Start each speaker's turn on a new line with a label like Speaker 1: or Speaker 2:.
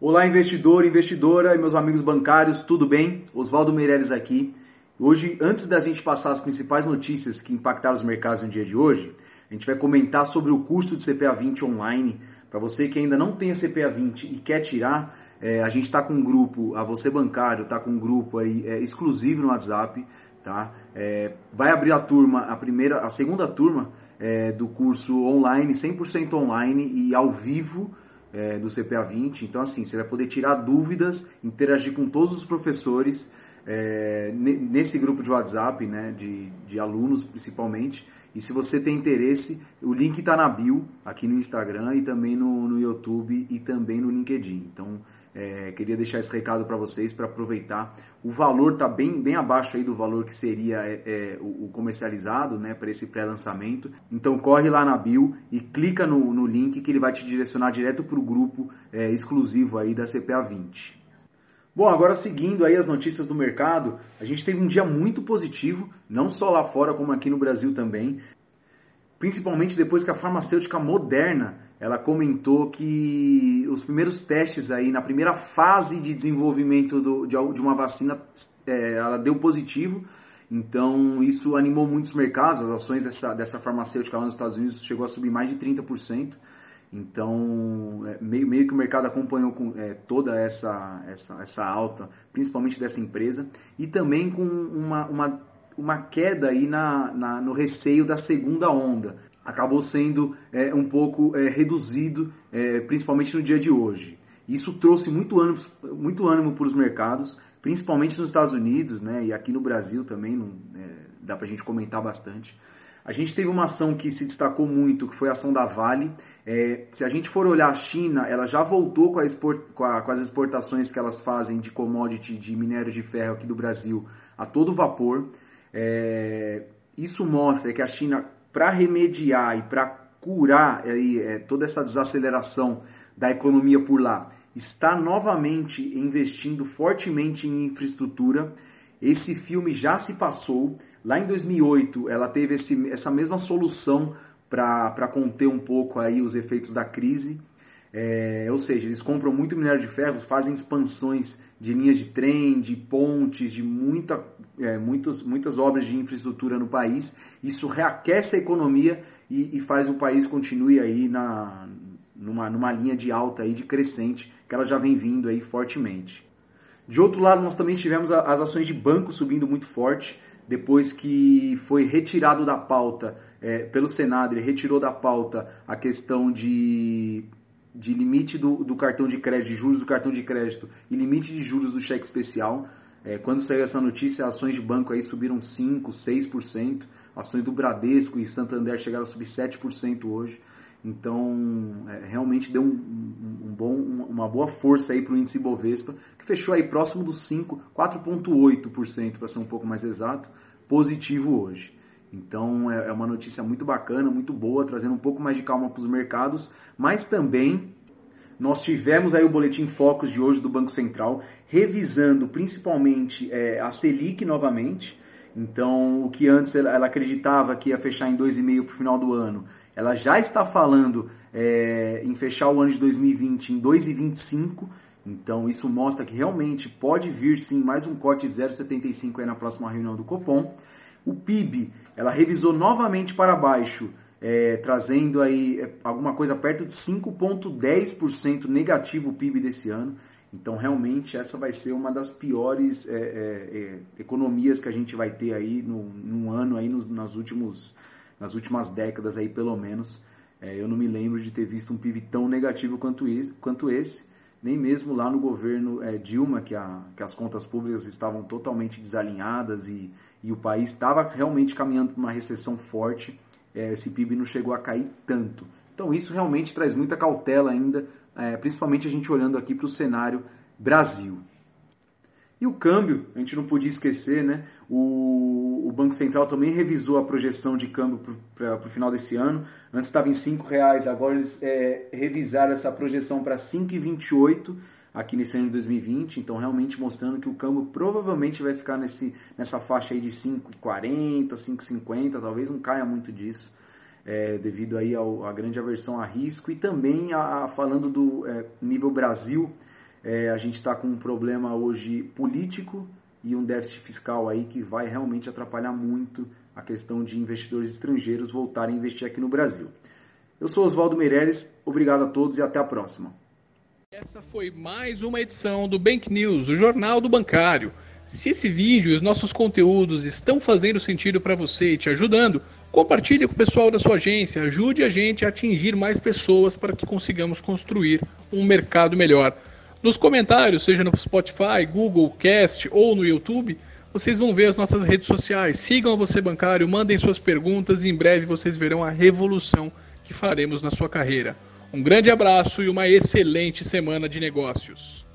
Speaker 1: Olá, investidor, investidora e meus amigos bancários, tudo bem? Oswaldo Meirelles aqui. Hoje, antes da gente passar as principais notícias que impactaram os mercados no dia de hoje, a gente vai comentar sobre o curso de CPA 20 online. Para você que ainda não tem a CPA 20 e quer tirar, é, a gente está com um grupo, a você bancário está com um grupo aí é, exclusivo no WhatsApp, tá? É, vai abrir a turma, a primeira, a segunda turma é, do curso online, 100% online e ao vivo é, do CPA 20. Então, assim, você vai poder tirar dúvidas, interagir com todos os professores é, nesse grupo de WhatsApp, né, de, de alunos principalmente. E se você tem interesse, o link está na bio, aqui no Instagram e também no, no YouTube e também no LinkedIn. Então, é, queria deixar esse recado para vocês para aproveitar. O valor está bem, bem abaixo aí do valor que seria é, é, o, o, comercializado né, para esse pré-lançamento. Então corre lá na bio e clica no, no link que ele vai te direcionar direto para o grupo é, exclusivo aí da CPA 20. Bom, agora seguindo aí as notícias do mercado, a gente teve um dia muito positivo, não só lá fora como aqui no Brasil também. Principalmente depois que a farmacêutica Moderna ela comentou que os primeiros testes aí na primeira fase de desenvolvimento do, de, de, uma vacina é, ela deu positivo. Então isso animou muitos mercados. As ações dessa, dessa farmacêutica lá nos Estados Unidos chegou a subir mais de 30% então é, meio, meio que o mercado acompanhou com é, toda essa, essa, essa alta principalmente dessa empresa e também com uma, uma uma queda aí na, na, no receio da segunda onda. Acabou sendo é, um pouco é, reduzido, é, principalmente no dia de hoje. Isso trouxe muito ânimo, muito ânimo para os mercados, principalmente nos Estados Unidos né, e aqui no Brasil também, não, é, dá para a gente comentar bastante. A gente teve uma ação que se destacou muito, que foi a ação da Vale. É, se a gente for olhar a China, ela já voltou com, export, com, a, com, as exportações que elas fazem de commodity, de minério de ferro aqui do Brasil a todo vapor. É, isso mostra que a China, para remediar e para curar aí, é, toda essa desaceleração da economia por lá, está novamente investindo fortemente em infraestrutura. Esse filme já se passou. Lá em 2008, ela teve esse, essa mesma solução para conter um pouco aí os efeitos da crise. É, ou seja, eles compram muito minério de ferro, fazem expansões de linhas de trem, de pontes, de muita, é, muitos, muitas obras de infraestrutura no país. Isso reaquece a economia e, e faz o país continue aí na, numa, numa linha de alta aí, de crescente, que ela já vem vindo aí fortemente. De outro lado, nós também tivemos as ações de banco subindo muito forte, depois que foi retirado da pauta é, pelo Senado, ele retirou da pauta a questão de de limite do, do cartão de crédito, de juros do cartão de crédito e limite de juros do cheque especial. É, quando saiu essa notícia, ações de banco aí subiram 5%, 6%, ações do Bradesco e Santander chegaram a subir 7% hoje. Então, é, realmente deu um, um, bom, uma boa força aí para o índice Bovespa, que fechou aí próximo dos 5, 4,8% para ser um pouco mais exato, positivo hoje. Então é, é uma notícia muito bacana, muito boa, trazendo um pouco mais de calma para os mercados, mas também nós tivemos aí o boletim Focus de hoje do Banco Central, revisando principalmente é, a Selic novamente. Então, o que antes ela, acreditava que ia fechar em 2,5% para o final do ano, ela já está falando é, em fechar o ano de 2020 em 2,25%. Então, isso mostra que realmente pode vir sim mais um corte de 0,75 aí na próxima reunião do Copom. O PIB, ela revisou novamente para baixo, é, trazendo aí é, alguma coisa perto de 5,10% negativo o PIB desse ano. Então, realmente, essa vai ser uma das piores é, é, é economias que a gente vai ter aí no, num ano, aí no, nas, últimos, nas últimas décadas, aí pelo menos. É, eu não me lembro de ter visto um PIB tão negativo quanto esse. Quanto esse nem mesmo lá no governo é, Dilma, que, a, que as contas públicas estavam totalmente desalinhadas e, e o país estava realmente caminhando para uma recessão forte, é, esse PIB não chegou a cair tanto. Então isso realmente traz muita cautela ainda, é, principalmente a gente olhando aqui para o cenário Brasil. E o câmbio, a gente não podia esquecer, né? O, o Banco Central também revisou a projeção de câmbio para o final desse ano. Antes estava em R$ reais, agora eles é, revisaram essa projeção para 5,28 aqui nesse ano de 2020. Então, realmente mostrando que o câmbio provavelmente vai ficar nesse, nessa faixa aí de 5,40, 5,50, talvez não caia muito disso. É, devido aí ao, à grande aversão a risco e também a, a falando do é, nível Brasil, É, a gente está com um problema hoje político e um déficit fiscal aí que vai realmente atrapalhar muito a questão de investidores estrangeiros voltarem a investir aqui no Brasil. Eu sou Oswaldo Meirelles, obrigado a todos e até a próxima.
Speaker 2: Essa foi mais uma edição do Bank News, o Jornal do Bancário. Se esse vídeo e os nossos conteúdos estão fazendo sentido para você e te ajudando, compartilhe com o pessoal da sua agência, ajude a gente a atingir mais pessoas para que consigamos construir um mercado melhor. Nos comentários, seja no Spotify, Google Cast ou no YouTube, vocês vão ver as nossas redes sociais. Sigam a Você Bancário, mandem suas perguntas e em breve vocês verão a revolução que faremos na sua carreira. Um grande abraço e uma excelente semana de negócios.